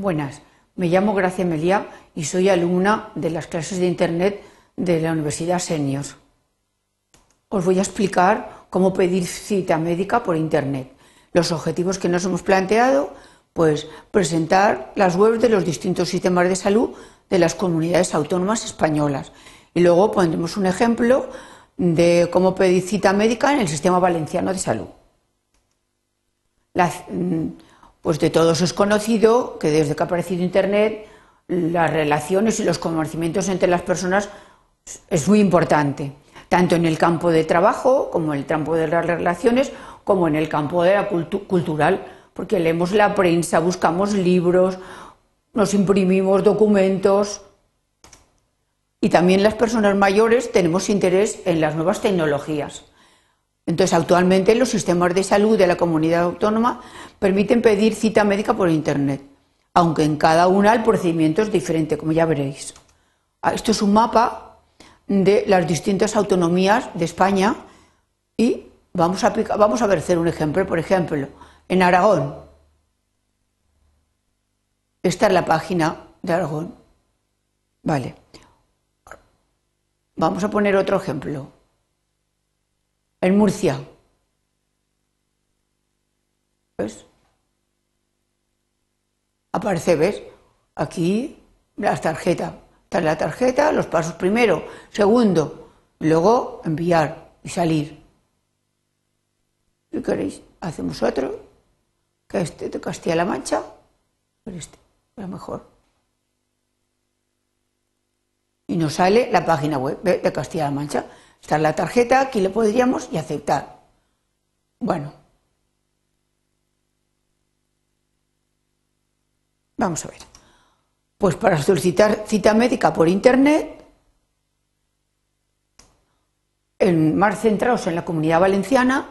Buenas, me llamo Gracia Melía y soy alumna de las clases de Internet de la Universidad Senior. Os voy a explicar cómo pedir cita médica por Internet. Los objetivos que nos hemos planteado, pues presentar las webs de los distintos sistemas de salud de las comunidades autónomas españolas. Y luego pondremos un ejemplo de cómo pedir cita médica en el sistema valenciano de salud. Mm, pues de todos es conocido que desde que ha aparecido Internet, las relaciones y los conocimientos entre las personas es muy importante, tanto en el campo de trabajo como en el campo de las relaciones, como en el campo de la cultural, porque leemos la prensa, buscamos libros, nos imprimimos documentos. Y también las personas mayores tenemos interés en las nuevas tecnologías. Entonces, actualmente los sistemas de salud de la comunidad autónoma permiten pedir cita médica por Internet, aunque en cada una el procedimiento es diferente, como ya veréis. Ah, esto es un mapa de las distintas autonomías de España y vamos a, vamos a ver hacer un ejemplo. Por ejemplo, en Aragón, esta es la página de Aragón. Vale. Vamos a poner otro ejemplo en Murcia. ¿Ves? Aparece, ¿ves? Aquí las tarjetas. Está la tarjeta, los pasos primero, segundo, luego enviar y salir. Si queréis, hacemos otro, que este de Castilla-La Mancha, este, a lo mejor. Y nos sale la página web de Castilla-La Mancha. Está la tarjeta, aquí le podríamos y aceptar. Bueno. Vamos a ver. Pues para solicitar cita médica por internet, en más centrados en la comunidad valenciana,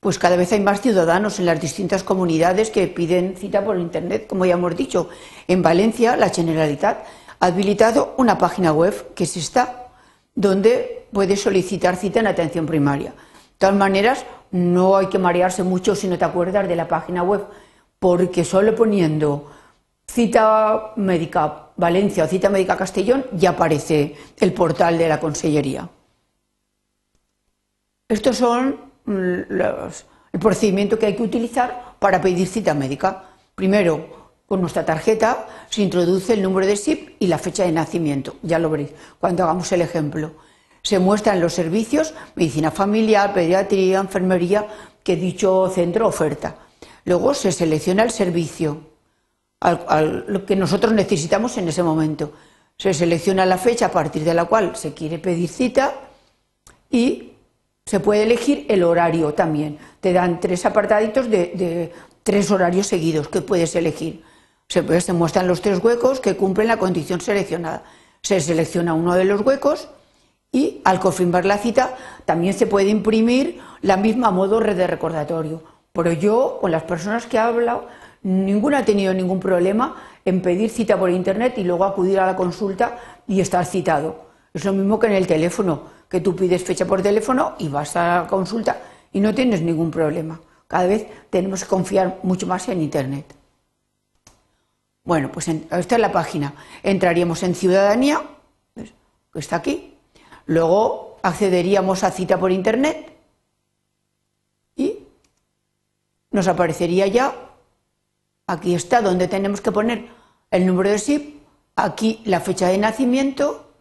pues cada vez hay más ciudadanos en las distintas comunidades que piden cita por internet, como ya hemos dicho. En Valencia, la Generalitat ha habilitado una página web que es esta, donde puedes solicitar cita en atención primaria. De todas maneras, no hay que marearse mucho si no te acuerdas de la página web, porque solo poniendo cita médica Valencia o cita médica Castellón ya aparece el portal de la Consellería. Estos son los, el procedimiento que hay que utilizar para pedir cita médica. Primero, con nuestra tarjeta se introduce el número de SIP y la fecha de nacimiento. Ya lo veréis cuando hagamos el ejemplo se muestran los servicios, medicina familiar, pediatría, enfermería, que dicho centro oferta. Luego se selecciona el servicio, lo que nosotros necesitamos en ese momento. Se selecciona la fecha a partir de la cual se quiere pedir cita y se puede elegir el horario también. Te dan tres apartaditos de, tres horarios seguidos que puedes elegir. Se, pues, se muestran los tres huecos que cumplen la condición seleccionada. Se selecciona uno de los huecos y al confirmar la cita también se puede imprimir la misma modo red de recordatorio. Pero yo, con las personas que he hablado, ninguna ha tenido ningún problema en pedir cita por internet y luego acudir a la consulta y estar citado. Es lo mismo que en el teléfono, que tú pides fecha por teléfono y vas a la consulta y no tienes ningún problema. Cada vez tenemos que confiar mucho más en internet. Bueno, pues esta es la página. Entraríamos en Ciudadanía, que está aquí, Luego accederíamos a cita por internet y nos aparecería ya, aquí está donde tenemos que poner el número de SIP, aquí la fecha de nacimiento,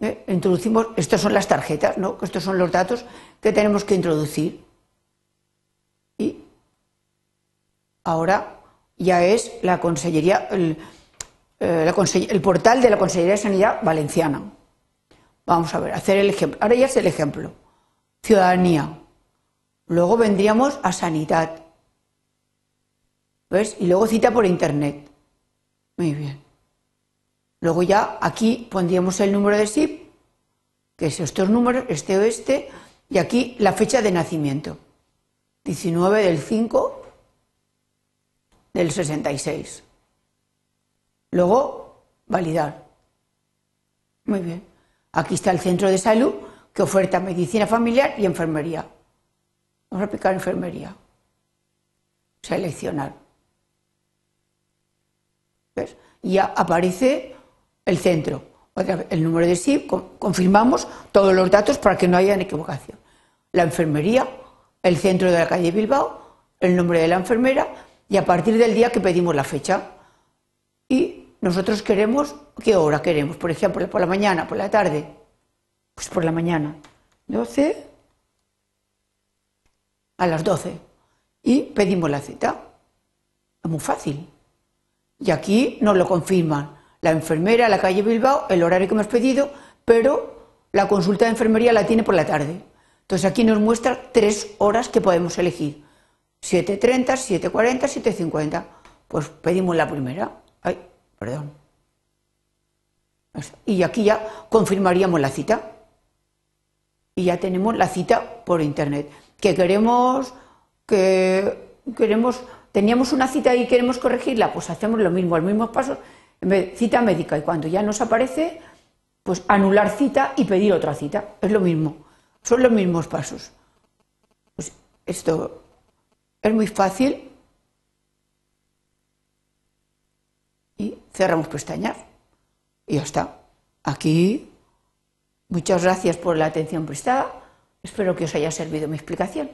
¿eh? introducimos, estas son las tarjetas, ¿no? estos son los datos que tenemos que introducir. Y ahora ya es la Consellería, el, eh, el portal de la Consellería de Sanidad Valenciana. Vamos a ver, hacer el ejemplo. Ahora ya es el ejemplo. Ciudadanía. Luego vendríamos a sanidad. ¿Ves? Y luego cita por internet. Muy bien. Luego ya aquí pondríamos el número de SIP, que es estos números, este o este, y aquí la fecha de nacimiento. 19 del 5 del 66. Luego, validar. Muy bien. Aquí está el centro de salud que oferta medicina familiar y enfermería. Vamos a aplicar enfermería. Seleccionar. ¿ves? Y ya aparece el centro, el número de SIP, confirmamos todos los datos para que no haya equivocación. La enfermería, el centro de la calle Bilbao, el nombre de la enfermera y a partir del día que pedimos la fecha. Y nosotros queremos, ¿qué hora queremos? Por ejemplo, por la mañana, por la tarde. Pues por la mañana. 12 a las 12. Y pedimos la cita. Es muy fácil. Y aquí nos lo confirman la enfermera, la calle Bilbao, el horario que hemos pedido, pero la consulta de enfermería la tiene por la tarde. Entonces aquí nos muestra tres horas que podemos elegir. 7.30, 7.40, 7.50. Pues pedimos la primera. Ay, perdón. Y aquí ya confirmaríamos la cita. Y ya tenemos la cita por internet. Que queremos, que queremos, teníamos una cita y queremos corregirla, pues hacemos lo mismo, los mismos pasos, cita médica. Y cuando ya nos aparece, pues anular cita y pedir otra cita. Es lo mismo. Son los mismos pasos. Pues esto es muy fácil y cerramos pestañas y ya está. Aquí, muchas gracias por la atención prestada. Espero que os haya servido mi explicación.